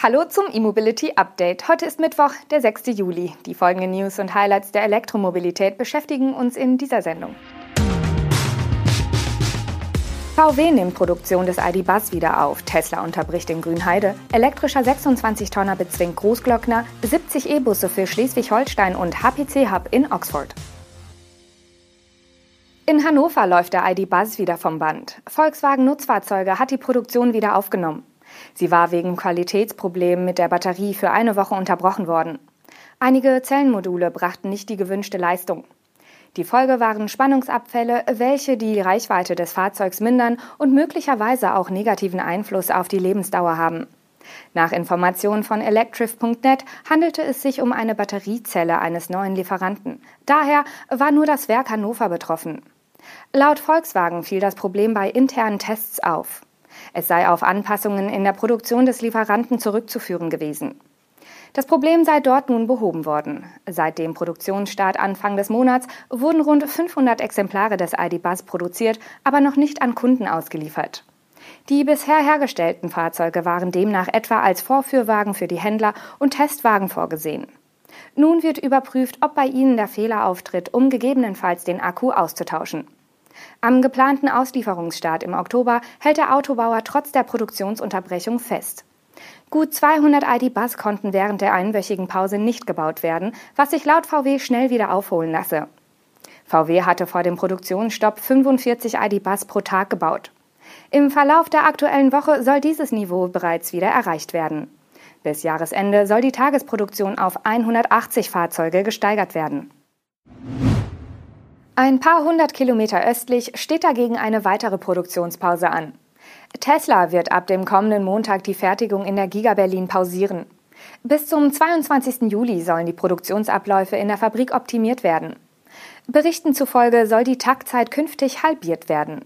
Hallo zum E-Mobility Update. Heute ist Mittwoch, der 6. Juli. Die folgenden News und Highlights der Elektromobilität beschäftigen uns in dieser Sendung. VW nimmt Produktion des ID.Buzz wieder auf. Tesla unterbricht in Grünheide. Elektrischer 26-Tonner bezwingt Großglockner. 70 E-Busse für Schleswig-Holstein und HPC-Hub in Oxford. In Hannover läuft der ID.Buzz wieder vom Band. Volkswagen Nutzfahrzeuge hat die Produktion wieder aufgenommen. Sie war wegen Qualitätsproblemen mit der Batterie für eine Woche unterbrochen worden. Einige Zellenmodule brachten nicht die gewünschte Leistung. Die Folge waren Spannungsabfälle, welche die Reichweite des Fahrzeugs mindern und möglicherweise auch negativen Einfluss auf die Lebensdauer haben. Nach Informationen von electrif.net handelte es sich um eine Batteriezelle eines neuen Lieferanten. Daher war nur das Werk Hannover betroffen. Laut Volkswagen fiel das Problem bei internen Tests auf. Es sei auf Anpassungen in der Produktion des Lieferanten zurückzuführen gewesen. Das Problem sei dort nun behoben worden. Seit dem Produktionsstart Anfang des Monats wurden rund 500 Exemplare des ID.Buzz produziert, aber noch nicht an Kunden ausgeliefert. Die bisher hergestellten Fahrzeuge waren demnach etwa als Vorführwagen für die Händler und Testwagen vorgesehen. Nun wird überprüft, ob bei ihnen der Fehler auftritt, um gegebenenfalls den Akku auszutauschen. Am geplanten Auslieferungsstart im Oktober hält der Autobauer trotz der Produktionsunterbrechung fest. Gut 200 ID.Buzz konnten während der einwöchigen Pause nicht gebaut werden, was sich laut VW schnell wieder aufholen lasse. VW hatte vor dem Produktionsstopp 45 ID.Buzz pro Tag gebaut. Im Verlauf der aktuellen Woche soll dieses Niveau bereits wieder erreicht werden. Bis Jahresende soll die Tagesproduktion auf 180 Fahrzeuge gesteigert werden. Ein paar hundert Kilometer östlich steht dagegen eine weitere Produktionspause an. Tesla wird ab dem kommenden Montag die Fertigung in der Giga Berlin pausieren. Bis zum 22. Juli sollen die Produktionsabläufe in der Fabrik optimiert werden. Berichten zufolge soll die Taktzeit künftig halbiert werden.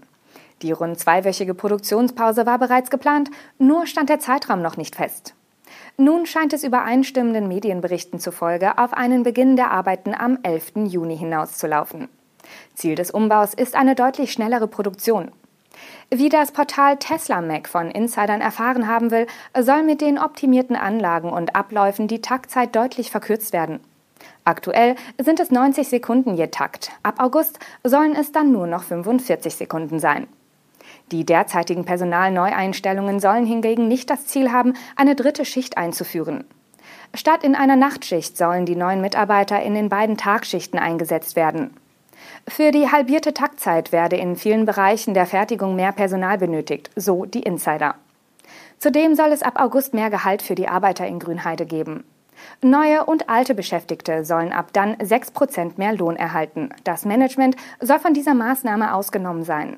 Die rund zweiwöchige Produktionspause war bereits geplant, nur stand der Zeitraum noch nicht fest. Nun scheint es übereinstimmenden Medienberichten zufolge auf einen Beginn der Arbeiten am 11. Juni hinauszulaufen. Ziel des Umbaus ist eine deutlich schnellere Produktion. Wie das Portal Tesla Mac von Insidern erfahren haben will, soll mit den optimierten Anlagen und Abläufen die Taktzeit deutlich verkürzt werden. Aktuell sind es 90 Sekunden je Takt. Ab August sollen es dann nur noch 45 Sekunden sein. Die derzeitigen Personalneueinstellungen sollen hingegen nicht das Ziel haben, eine dritte Schicht einzuführen. Statt in einer Nachtschicht sollen die neuen Mitarbeiter in den beiden Tagschichten eingesetzt werden. Für die halbierte Taktzeit werde in vielen Bereichen der Fertigung mehr Personal benötigt, so die Insider. Zudem soll es ab August mehr Gehalt für die Arbeiter in Grünheide geben. Neue und alte Beschäftigte sollen ab dann 6 Prozent mehr Lohn erhalten. Das Management soll von dieser Maßnahme ausgenommen sein.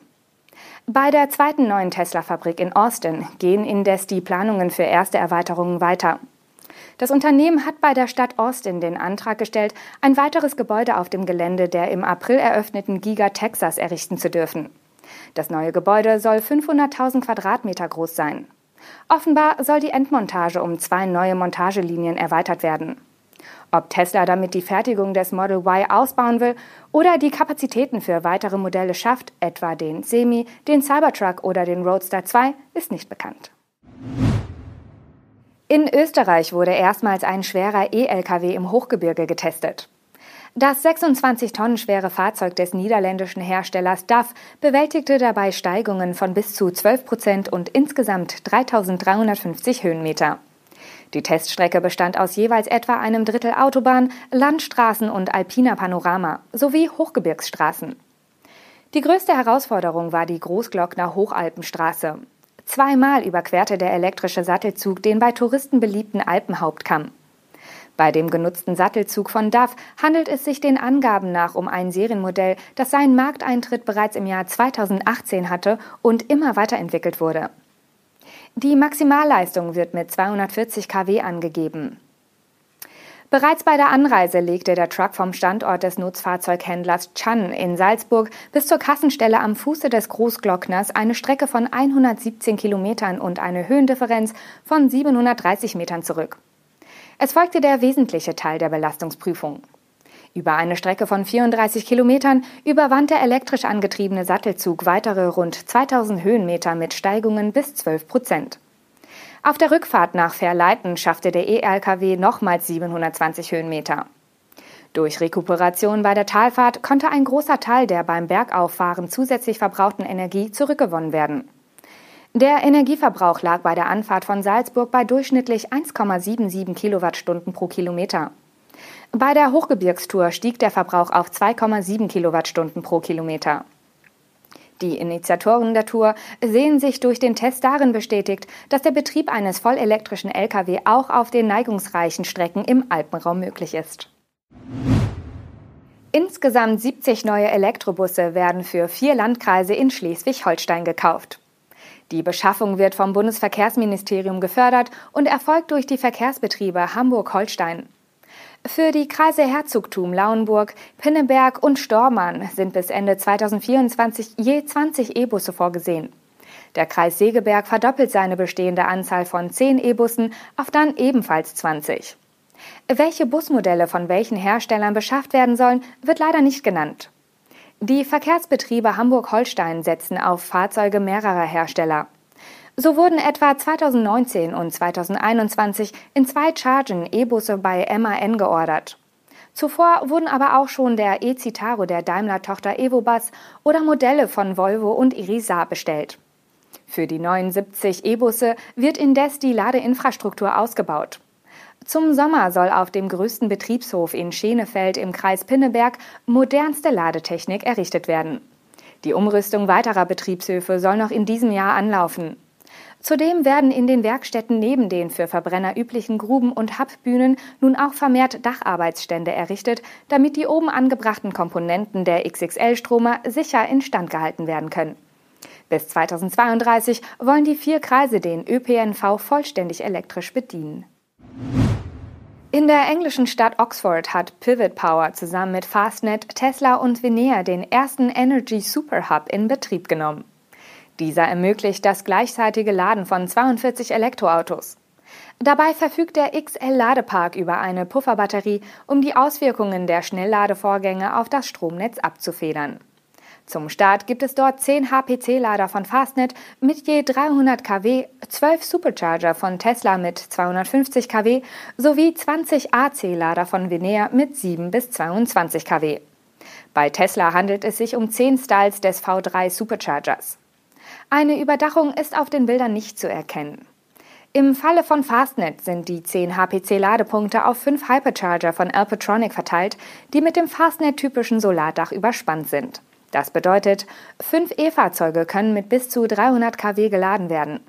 Bei der zweiten neuen Tesla-Fabrik in Austin gehen indes die Planungen für erste Erweiterungen weiter. Das Unternehmen hat bei der Stadt Austin den Antrag gestellt, ein weiteres Gebäude auf dem Gelände der im April eröffneten Giga Texas errichten zu dürfen. Das neue Gebäude soll 500.000 Quadratmeter groß sein. Offenbar soll die Endmontage um zwei neue Montagelinien erweitert werden. Ob Tesla damit die Fertigung des Model Y ausbauen will oder die Kapazitäten für weitere Modelle schafft, etwa den Semi, den Cybertruck oder den Roadster 2, ist nicht bekannt. In Österreich wurde erstmals ein schwerer E-Lkw im Hochgebirge getestet. Das 26 Tonnen schwere Fahrzeug des niederländischen Herstellers DAF bewältigte dabei Steigungen von bis zu 12 Prozent und insgesamt 3350 Höhenmeter. Die Teststrecke bestand aus jeweils etwa einem Drittel Autobahn, Landstraßen und alpiner Panorama sowie Hochgebirgsstraßen. Die größte Herausforderung war die Großglockner Hochalpenstraße. Zweimal überquerte der elektrische Sattelzug den bei Touristen beliebten Alpenhauptkamm. Bei dem genutzten Sattelzug von DAF handelt es sich den Angaben nach um ein Serienmodell, das seinen Markteintritt bereits im Jahr 2018 hatte und immer weiterentwickelt wurde. Die Maximalleistung wird mit 240 kW angegeben. Bereits bei der Anreise legte der Truck vom Standort des Nutzfahrzeughändlers Chan in Salzburg bis zur Kassenstelle am Fuße des Großglockners eine Strecke von 117 Kilometern und eine Höhendifferenz von 730 Metern zurück. Es folgte der wesentliche Teil der Belastungsprüfung. Über eine Strecke von 34 Kilometern überwand der elektrisch angetriebene Sattelzug weitere rund 2000 Höhenmeter mit Steigungen bis 12 Prozent. Auf der Rückfahrt nach Verleiten schaffte der E-LKW nochmals 720 Höhenmeter. Durch Rekuperation bei der Talfahrt konnte ein großer Teil der beim Bergauffahren zusätzlich verbrauchten Energie zurückgewonnen werden. Der Energieverbrauch lag bei der Anfahrt von Salzburg bei durchschnittlich 1,77 Kilowattstunden pro Kilometer. Bei der Hochgebirgstour stieg der Verbrauch auf 2,7 Kilowattstunden pro Kilometer. Die Initiatoren der Tour sehen sich durch den Test darin bestätigt, dass der Betrieb eines vollelektrischen Lkw auch auf den neigungsreichen Strecken im Alpenraum möglich ist. Insgesamt 70 neue Elektrobusse werden für vier Landkreise in Schleswig-Holstein gekauft. Die Beschaffung wird vom Bundesverkehrsministerium gefördert und erfolgt durch die Verkehrsbetriebe Hamburg-Holstein. Für die Kreise Herzogtum, Lauenburg, Pinneberg und Stormann sind bis Ende 2024 je 20 E-Busse vorgesehen. Der Kreis Segeberg verdoppelt seine bestehende Anzahl von 10 E-Bussen auf dann ebenfalls 20. Welche Busmodelle von welchen Herstellern beschafft werden sollen, wird leider nicht genannt. Die Verkehrsbetriebe Hamburg-Holstein setzen auf Fahrzeuge mehrerer Hersteller. So wurden etwa 2019 und 2021 in zwei Chargen E-Busse bei MAN geordert. Zuvor wurden aber auch schon der E-Citaro der Daimler-Tochter Evobus oder Modelle von Volvo und Irisa bestellt. Für die 79 E-Busse wird indes die Ladeinfrastruktur ausgebaut. Zum Sommer soll auf dem größten Betriebshof in Schenefeld im Kreis Pinneberg modernste Ladetechnik errichtet werden. Die Umrüstung weiterer Betriebshöfe soll noch in diesem Jahr anlaufen. Zudem werden in den Werkstätten neben den für Verbrenner üblichen Gruben und Hubbühnen nun auch vermehrt Dacharbeitsstände errichtet, damit die oben angebrachten Komponenten der XXL-Stromer sicher instand gehalten werden können. Bis 2032 wollen die vier Kreise den ÖPNV vollständig elektrisch bedienen. In der englischen Stadt Oxford hat Pivot Power zusammen mit Fastnet, Tesla und Venea den ersten Energy Super Hub in Betrieb genommen. Dieser ermöglicht das gleichzeitige Laden von 42 Elektroautos. Dabei verfügt der XL-Ladepark über eine Pufferbatterie, um die Auswirkungen der Schnellladevorgänge auf das Stromnetz abzufedern. Zum Start gibt es dort 10 HPC-Lader von Fastnet mit je 300 kW, 12 Supercharger von Tesla mit 250 kW sowie 20 AC-Lader von Venea mit 7 bis 22 kW. Bei Tesla handelt es sich um 10 Styles des V3 Superchargers. Eine Überdachung ist auf den Bildern nicht zu erkennen. Im Falle von Fastnet sind die 10 HPC-Ladepunkte auf 5 Hypercharger von Alpatronic verteilt, die mit dem Fastnet-typischen Solardach überspannt sind. Das bedeutet, 5 E-Fahrzeuge können mit bis zu 300 kW geladen werden.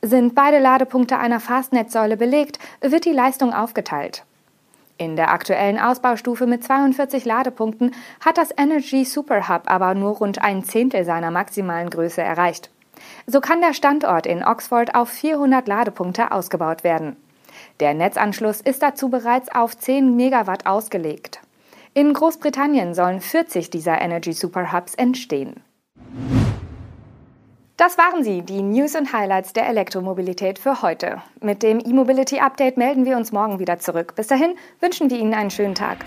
Sind beide Ladepunkte einer Fastnet-Säule belegt, wird die Leistung aufgeteilt. In der aktuellen Ausbaustufe mit 42 Ladepunkten hat das Energy Super Hub aber nur rund ein Zehntel seiner maximalen Größe erreicht. So kann der Standort in Oxford auf 400 Ladepunkte ausgebaut werden. Der Netzanschluss ist dazu bereits auf 10 Megawatt ausgelegt. In Großbritannien sollen 40 dieser Energy Super Hubs entstehen. Das waren sie, die News und Highlights der Elektromobilität für heute. Mit dem E-Mobility Update melden wir uns morgen wieder zurück. Bis dahin wünschen wir Ihnen einen schönen Tag.